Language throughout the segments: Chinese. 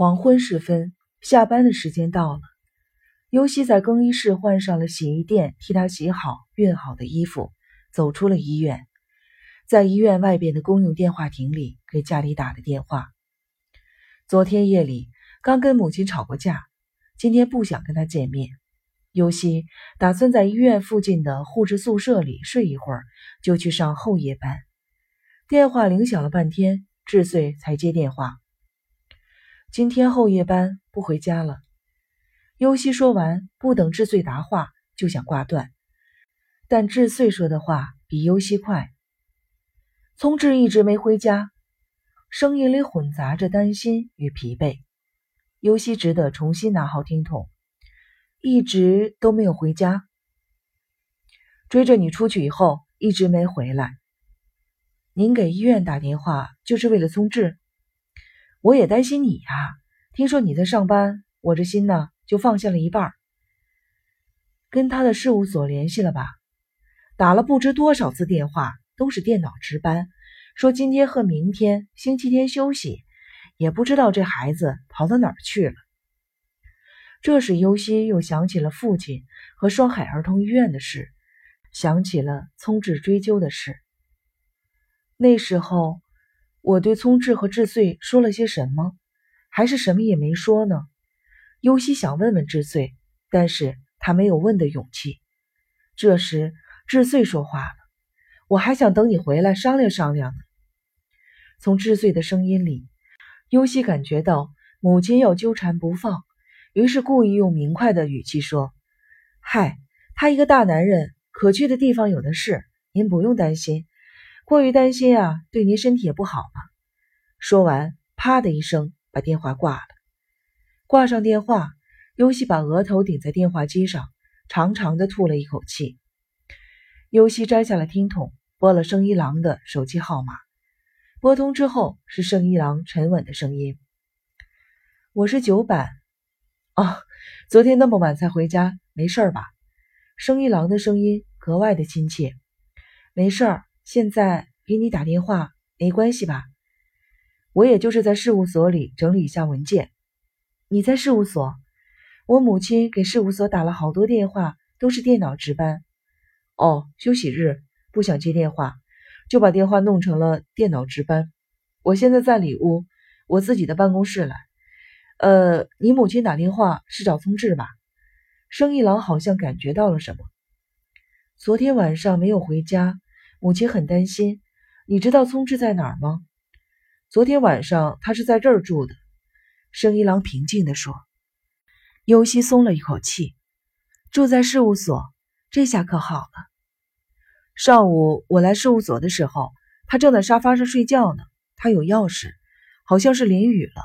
黄昏时分，下班的时间到了。尤西在更衣室换上了洗衣店替他洗好、熨好的衣服，走出了医院。在医院外边的公用电话亭里，给家里打了电话。昨天夜里刚跟母亲吵过架，今天不想跟他见面。尤西打算在医院附近的护士宿舍里睡一会儿，就去上后夜班。电话铃响了半天，智穗才接电话。今天后夜班不回家了。尤西说完，不等智穗答话，就想挂断。但智穗说的话比尤西快。聪智一直没回家，声音里混杂着担心与疲惫。尤西只得重新拿好听筒，一直都没有回家。追着你出去以后，一直没回来。您给医院打电话就是为了聪智？我也担心你呀，听说你在上班，我这心呢就放下了一半。跟他的事务所联系了吧？打了不知多少次电话，都是电脑值班，说今天和明天星期天休息，也不知道这孩子跑到哪儿去了。这时，尤西又想起了父亲和双海儿童医院的事，想起了聪智追究的事。那时候。我对聪智和智穗说了些什么，还是什么也没说呢？尤西想问问智穗，但是他没有问的勇气。这时，智穗说话了：“我还想等你回来商量商量呢。”从智穗的声音里，尤西感觉到母亲要纠缠不放，于是故意用明快的语气说：“嗨，他一个大男人，可去的地方有的是，您不用担心。”过于担心啊，对您身体也不好嘛。说完，啪的一声把电话挂了。挂上电话，尤西把额头顶在电话机上，长长的吐了一口气。尤西摘下了听筒，拨了生一郎的手机号码。拨通之后，是生一郎沉稳的声音：“我是九板。哦，昨天那么晚才回家，没事吧？”生一郎的声音格外的亲切：“没事儿。”现在给你打电话没关系吧？我也就是在事务所里整理一下文件。你在事务所？我母亲给事务所打了好多电话，都是电脑值班。哦，休息日不想接电话，就把电话弄成了电脑值班。我现在在里屋，我自己的办公室来。呃，你母亲打电话是找聪智吧？生意郎好像感觉到了什么。昨天晚上没有回家。母亲很担心，你知道聪智在哪儿吗？昨天晚上他是在这儿住的。生一郎平静地说。尤西松了一口气，住在事务所，这下可好了。上午我来事务所的时候，他正在沙发上睡觉呢。他有钥匙，好像是淋雨了，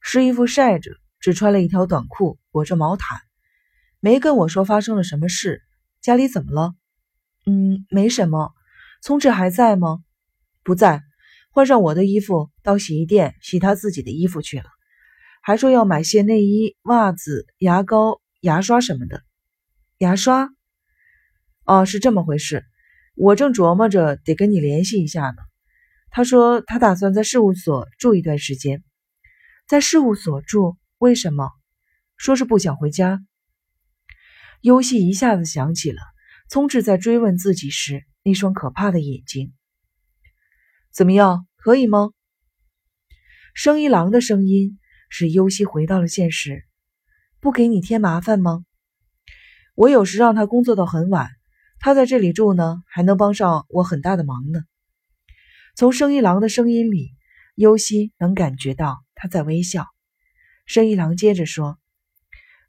湿衣服晒着，只穿了一条短裤，裹着毛毯，没跟我说发生了什么事。家里怎么了？嗯，没什么。聪智还在吗？不在，换上我的衣服到洗衣店洗他自己的衣服去了，还说要买些内衣、袜子、牙膏、牙刷什么的。牙刷？哦，是这么回事。我正琢磨着得跟你联系一下呢。他说他打算在事务所住一段时间，在事务所住？为什么？说是不想回家。尤西一下子想起了聪智在追问自己时。那双可怕的眼睛，怎么样？可以吗？生一郎的声音使优希回到了现实。不给你添麻烦吗？我有时让他工作到很晚，他在这里住呢，还能帮上我很大的忙呢。从生一郎的声音里，优希能感觉到他在微笑。生一郎接着说：“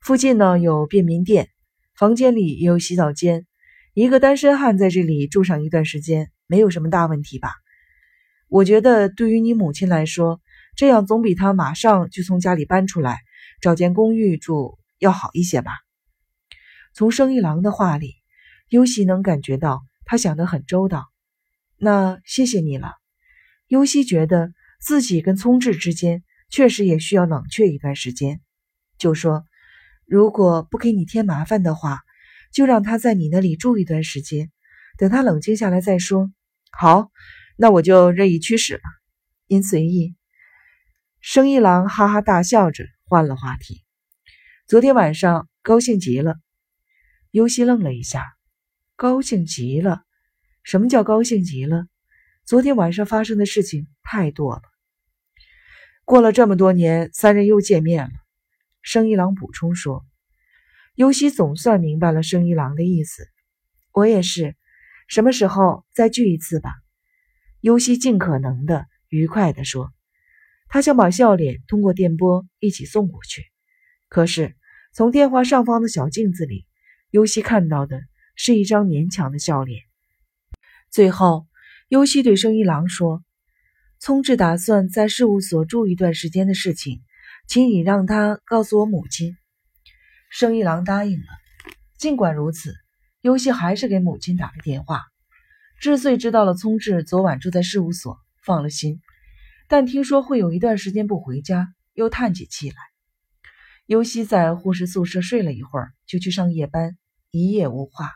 附近呢有便民店，房间里也有洗澡间。”一个单身汉在这里住上一段时间，没有什么大问题吧？我觉得对于你母亲来说，这样总比他马上就从家里搬出来找间公寓住要好一些吧。从生一郎的话里，优希能感觉到他想得很周到。那谢谢你了。优希觉得自己跟聪智之间确实也需要冷却一段时间，就说：“如果不给你添麻烦的话。”就让他在你那里住一段时间，等他冷静下来再说。好，那我就任意驱使了。您随意。生一郎哈哈大笑着换了话题：“昨天晚上高兴极了。”尤西愣了一下：“高兴极了？什么叫高兴极了？昨天晚上发生的事情太多了。”过了这么多年，三人又见面了。生意郎补充说：“尤西总算明白了生一郎的意思。我也是，什么时候再聚一次吧？”尤西尽可能的愉快地说。他想把笑脸通过电波一起送过去，可是从电话上方的小镜子里，尤西看到的是一张勉强的笑脸。最后，尤西对生一郎说。聪智打算在事务所住一段时间的事情，请你让他告诉我母亲。生意郎答应了。尽管如此，尤西还是给母亲打了电话。智穗知道了聪智昨晚住在事务所，放了心，但听说会有一段时间不回家，又叹起气来。尤西在护士宿舍睡了一会儿，就去上夜班，一夜无话。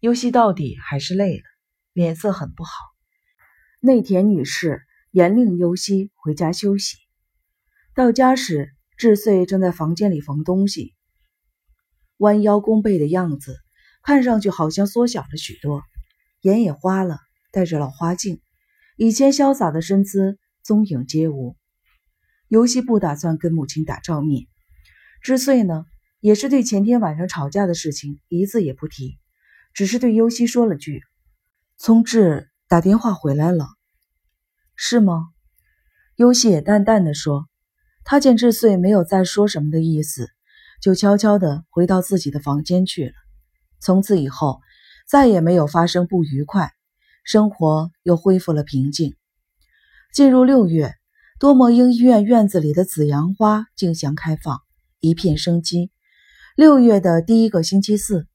尤西到底还是累了，脸色很不好。内田女士严令尤西回家休息。到家时，智穗正在房间里缝东西，弯腰弓背的样子看上去好像缩小了许多，眼也花了，戴着老花镜，以前潇洒的身姿踪影皆无。尤西不打算跟母亲打照面，智穗呢，也是对前天晚上吵架的事情一字也不提，只是对尤西说了句：“聪智。”打电话回来了，是吗？优希也淡淡的说。他见智穗没有再说什么的意思，就悄悄地回到自己的房间去了。从此以后，再也没有发生不愉快，生活又恢复了平静。进入六月，多摩英医院院子里的紫阳花竞相开放，一片生机。六月的第一个星期四，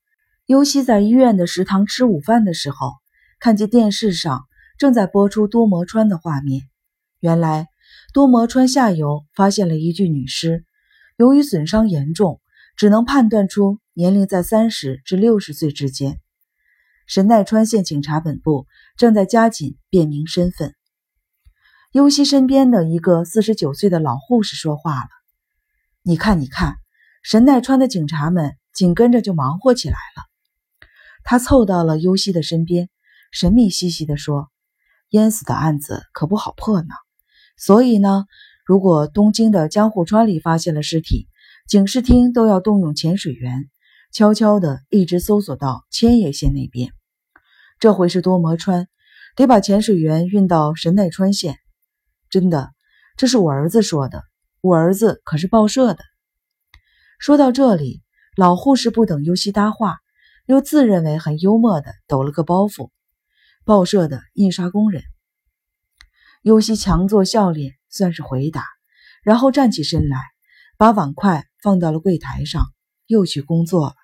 优希在医院的食堂吃午饭的时候。看见电视上正在播出多摩川的画面，原来多摩川下游发现了一具女尸，由于损伤严重，只能判断出年龄在三十至六十岁之间。神奈川县警察本部正在加紧辨明身份。优希身边的一个四十九岁的老护士说话了：“你看，你看，神奈川的警察们紧跟着就忙活起来了。”他凑到了优希的身边。神秘兮兮地说：“淹死的案子可不好破呢，所以呢，如果东京的江户川里发现了尸体，警视厅都要动用潜水员，悄悄地一直搜索到千叶县那边。这回是多摩川，得把潜水员运到神奈川县。真的，这是我儿子说的，我儿子可是报社的。”说到这里，老护士不等尤西搭话，又自认为很幽默地抖了个包袱。报社的印刷工人，尤西强作笑脸，算是回答，然后站起身来，把碗筷放到了柜台上，又去工作了。